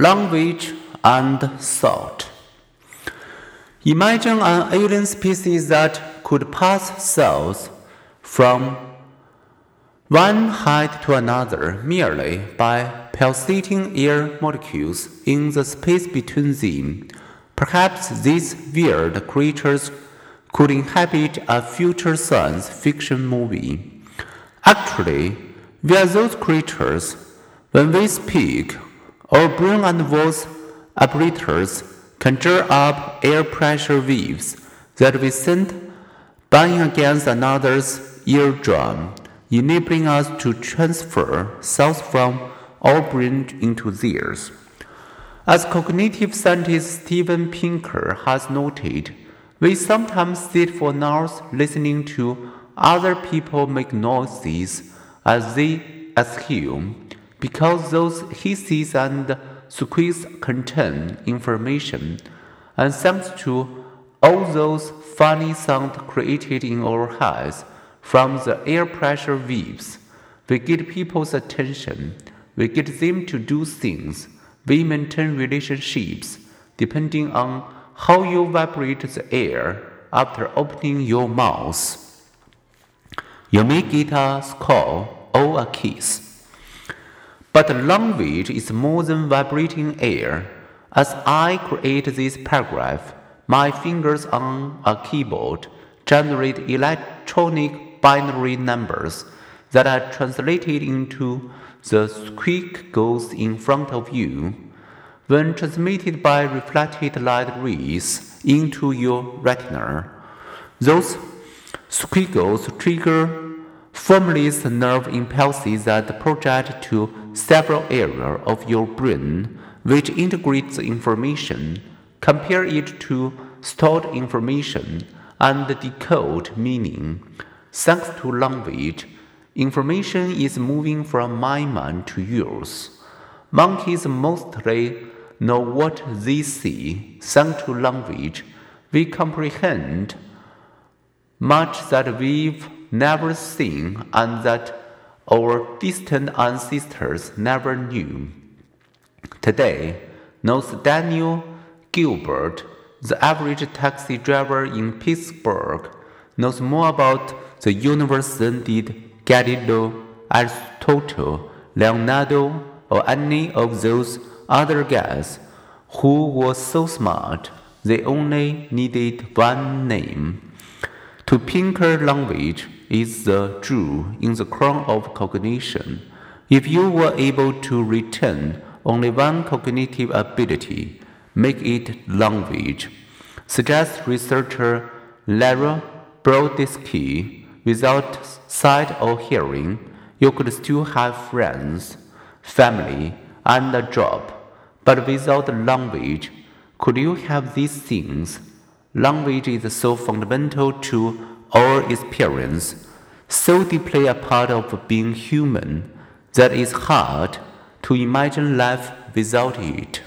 Language and thought. Imagine an alien species that could pass cells from one height to another merely by pulsating air molecules in the space between them. Perhaps these weird creatures could inhabit a future science fiction movie. Actually, we are those creatures. When we speak, our brain and voice apparatus conjure up air pressure waves that we send banging against another's eardrum, enabling us to transfer thoughts from our brain into theirs. As cognitive scientist Steven Pinker has noted, we sometimes sit for hours listening to other people make noises as they assume because those hisses and squeaks contain information, and thanks to all those funny sounds created in our heads from the air pressure waves, we get people's attention, we get them to do things, we maintain relationships depending on how you vibrate the air after opening your mouth. You may get a call or a kiss. But language is more than vibrating air. As I create this paragraph, my fingers on a keyboard generate electronic binary numbers that are translated into the squeak goes in front of you. When transmitted by reflected light rays into your retina, those squiggles trigger formless nerve impulses that project to several areas of your brain, which integrates the information, compare it to stored information, and decode meaning. Thanks to language, information is moving from my mind to yours. Monkeys mostly know what they see. Thanks to language, we comprehend much that we've never seen and that our distant ancestors never knew. Today, knows Daniel Gilbert, the average taxi driver in Pittsburgh, knows more about the universe than did Galileo, Aristotle, Leonardo, or any of those other guys who were so smart they only needed one name. To Pinker language, is the jewel in the crown of cognition. If you were able to retain only one cognitive ability, make it language. Suggests researcher Lera Boroditsky. Without sight or hearing, you could still have friends, family, and a job. But without language, could you have these things? Language is so fundamental to our experience so deeply a part of being human that it's hard to imagine life without it.